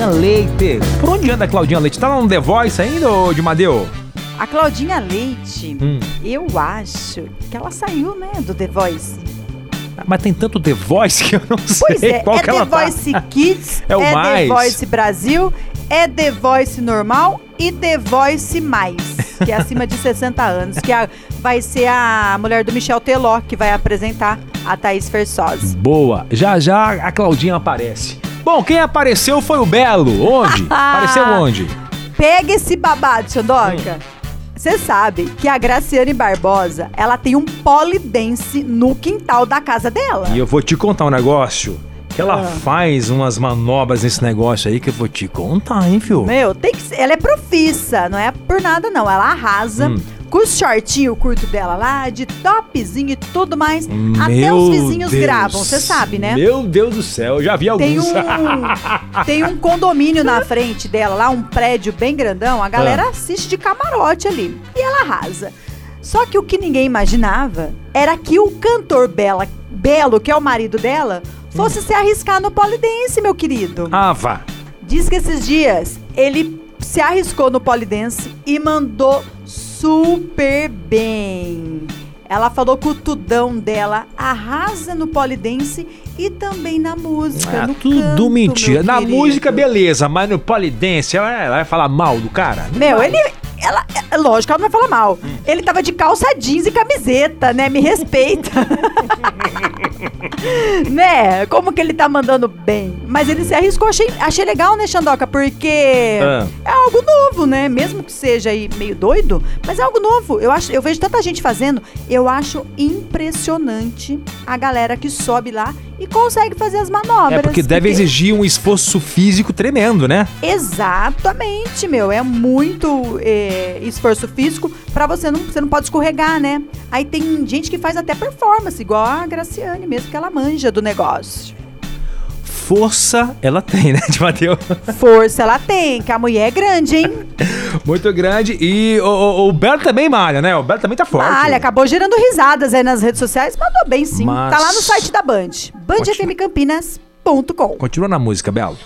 Claudinha Leite. Por onde anda a Claudinha Leite? Tá lá no The Voice ainda, ô de Madeu? A Claudinha Leite, Hum. eu acho que ela saiu, né, do The Voice. Mas tem tanto The Voice que eu não Pois sei é, qual é que The ela tá. Voice Kids, É o The mais. Voice Brasil, é The Voice normal e The Voice mais, que é acima de 60 anos, que a- vai ser a mulher do Michel Teló que vai apresentar a Thaís Versosa. Boa. Já já a Claudinha aparece. Bom, quem apareceu foi o Belo. Onde? apareceu onde? Pega esse babado, Xandoca. Hum. Você sabe que a Graciane Barbosa, ela tem um polidense no quintal da casa dela. E eu vou te contar um negócio. Que ela Ah. faz umas manobras nesse negócio aí que eu vou te contar, hein, fio? Meu, tem que ser, ela é profissa, não é por nada não. Ela arrasa Hum. Com os shortinhos curto dela lá, de topzinho e tudo mais. Até Meu os vizinhos Deus. gravam, você sabe, né? Meu Deus do céu, eu já vi Tem alguns. um, tem um condomínio na frente dela, lá um prédio bem grandão. A galera Ah. assiste de camarote ali. E ela arrasa. Só que o que ninguém imaginava era que o cantor Bela, Belo, que é o marido dela, fosse se arriscar no polidense, meu querido. ah, vá. Diz que esses dias ele se arriscou no polidense e mandou super bem. Ela falou que o tudão dela arrasa no polidense e também na música. Ah, no tudo canto, mentira. Na querido. música, beleza, mas no polidense, ela ela vai falar mal do cara? Não Meu, vai. ele. Ela, é lógico, ela não vai falar mal. Ele tava de calça jeans e camiseta, né? Me respeita. né? Como que ele tá mandando bem? Mas ele se arriscou, achei, achei legal, né, Xandoca? Porque Ah. é algo novo, né? Mesmo que seja aí meio doido, mas é algo novo. Eu, acho, eu vejo tanta gente fazendo, eu acho impressionante a galera que sobe lá e consegue fazer as manobras. É porque deve exigir um esforço físico tremendo, né? Exatamente, meu. É muito é, esforço físico pra você não, você não pode escorregar, né? Aí tem gente que faz até performance, igual a Graciane mesmo, que ela manja do negócio. Força ela tem, né, de Mateus? Força ela tem, que a mulher é grande, hein? Muito grande. E o, o, o Belo também malha, né? O Belo também tá forte. Olha, acabou gerando risadas aí nas redes sociais, mandou bem sim. Mas- Tá lá no site da Band, bandfmcampinas.com. Continua na música, Belo.